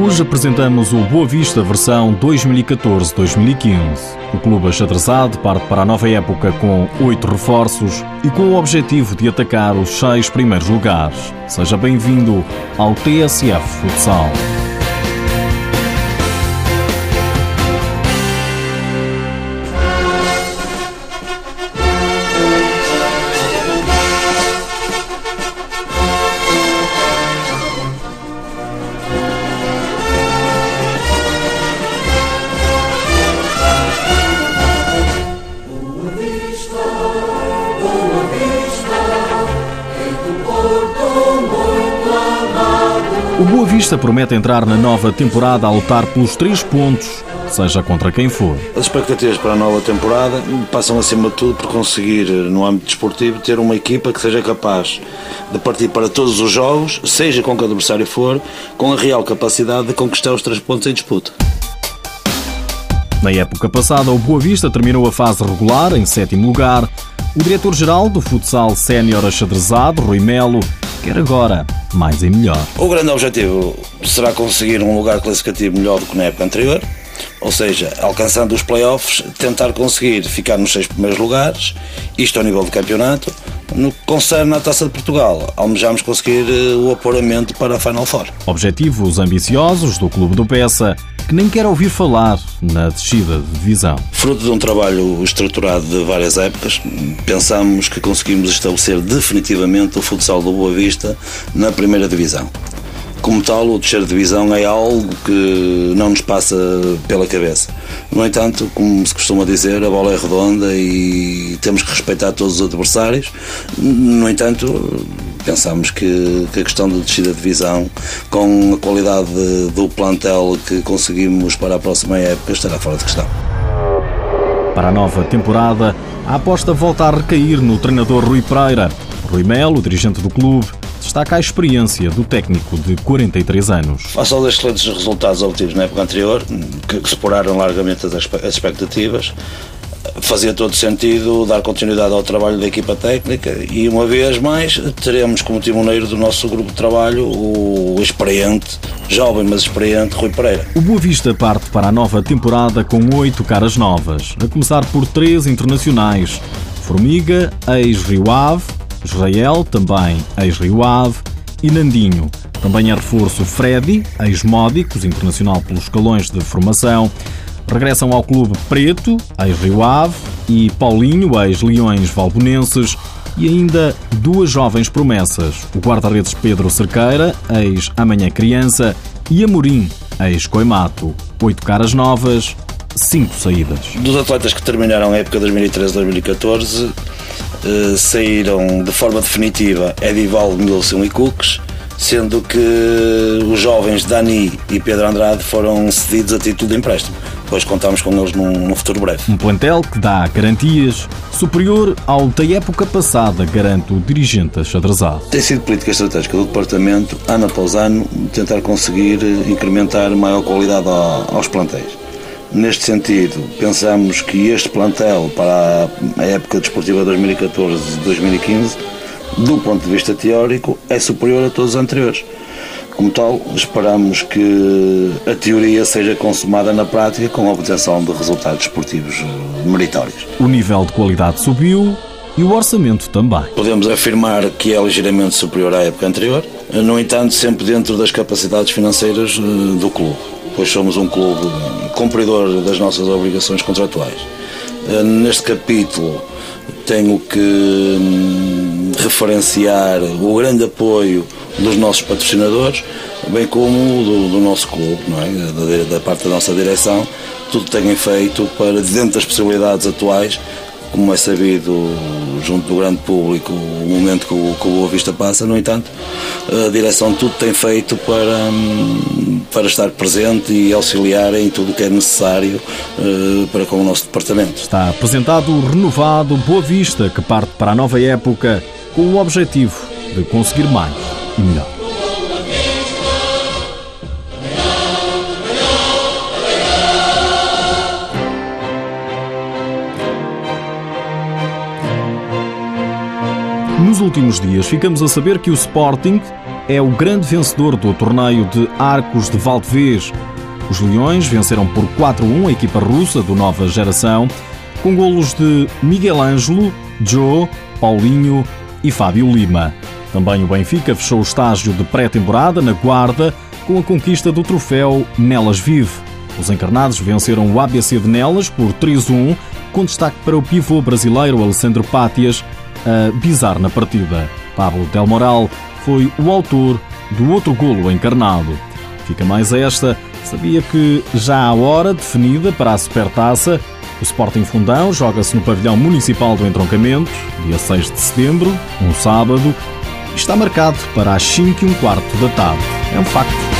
Hoje apresentamos o Boa Vista versão 2014-2015. O clube achadrezado parte para a nova época com oito reforços e com o objetivo de atacar os seis primeiros lugares. Seja bem-vindo ao TSF Futsal. O Boa Vista promete entrar na nova temporada a lutar pelos três pontos, seja contra quem for. As expectativas para a nova temporada passam acima de tudo por conseguir, no âmbito desportivo, ter uma equipa que seja capaz de partir para todos os jogos, seja com que adversário for, com a real capacidade de conquistar os três pontos em disputa. Na época passada, o Boa Vista terminou a fase regular em sétimo lugar. O diretor-geral do futsal sénior achadrezado, Rui Melo, quer agora mais e melhor. O grande objetivo será conseguir um lugar classificativo melhor do que na época anterior, ou seja, alcançando os playoffs, tentar conseguir ficar nos seis primeiros lugares, isto ao nível do campeonato. No que concerne à Taça de Portugal, almejamos conseguir eh, o apuramento para a Final Four. Objetivos ambiciosos do Clube do Peça, que nem quer ouvir falar na descida de divisão. Fruto de um trabalho estruturado de várias épocas, pensamos que conseguimos estabelecer definitivamente o futsal do Boa Vista na primeira divisão. Como tal, o de divisão é algo que não nos passa pela cabeça. No entanto, como se costuma dizer, a bola é redonda e temos que respeitar todos os adversários. No entanto, pensamos que, que a questão da descida de divisão, com a qualidade do plantel que conseguimos para a próxima época, estará fora de questão. Para a nova temporada, a aposta volta a recair no treinador Rui Pereira. Rui Melo, dirigente do clube, destaca a experiência do técnico de 43 anos. Face aos excelentes resultados obtidos na época anterior, que, superaram largamente as expectativas, fazia todo sentido dar continuidade ao trabalho da equipa técnica e uma vez mais teremos como timoneiro do nosso grupo de trabalho o experiente, jovem mas experiente Rui Pereira. O Boa Vista parte para a nova temporada com oito caras novas, a começar por três internacionais: Formiga, ex-Rio Ave, Israel, também ex-Rio Ave, e Nandinho. Também é reforço Freddy, ex-Módicos, internacional pelos escalões de formação. Regressam ao clube Preto, ex-Rio Ave, e Paulinho, ex-Leões Valbonenses, e ainda duas jovens promessas, o guarda-redes Pedro Cerqueira, ex-Amanhã Criança, e Amorim, ex-Coimato. Oito caras novas, cinco saídas. Dos atletas que terminaram a época 2013-2014, eh, saíram de forma definitiva Edivaldo, Milson e Cooks, sendo que os jovens Dani e Pedro Andrade foram cedidos a título de empréstimo. Depois contamos com eles num, num, futuro breve. Um plantel que dá garantias superior ao da época passada, garante o dirigente achadrezado. Tem sido política estratégica do Departamento, ano após ano, tentar conseguir incrementar maior qualidade aos plantéis. Neste sentido, pensamos que este plantel para a época desportiva 2014-2015, do ponto de vista teórico, é superior a todos os anteriores. Como tal, esperamos que a teoria seja consumada na prática com a obtenção de resultados esportivos meritórios. O nível de qualidade subiu e o orçamento também. Podemos afirmar que é ligeiramente superior à época anterior, no entanto, sempre dentro das capacidades financeiras eh, do clube, pois somos um clube cumpridor das nossas obrigações contratuais. Eh, neste capítulo, tenho que hum, referenciar o grande apoio dos nossos patrocinadores, bem como do, do nosso clube, não é? da, da, parte da nossa direção, tudo tenham feito para, dentro das possibilidades atuais, como é sabido junto do grande público, o momento que o, que o Boa Vista passa, no entanto, a direção tudo tem feito para, para estar presente e auxiliar em tudo o que é necessário uh, para com o nosso departamento. Está apresentado o renovado Boa Vista, que parte para a nova época com o objetivo de conseguir mais Nos últimos dias ficamos a saber que o Sporting é o grande vencedor do torneio de Arcos de Valdevez. Os Leões venceram por 4-1 a equipa russa do Nova Geração, com golos de Miguel Ângelo, Joe, Paulinho e Fábio Lima. Também o Benfica fechou o estágio de pré-temporada na Guarda com a conquista do troféu Nelas Vive. Os encarnados venceram o ABC de Nelas por 3-1, com destaque para o pivô brasileiro Alessandro Pátias, a bizar na partida. Pablo Del Moral foi o autor do outro golo encarnado. Fica mais esta, sabia que já há hora definida para a Supertaça. O Sporting Fundão joga-se no pavilhão municipal do Entroncamento, dia 6 de setembro, um sábado, está marcado para as 5 e um quarto da tarde. É um facto.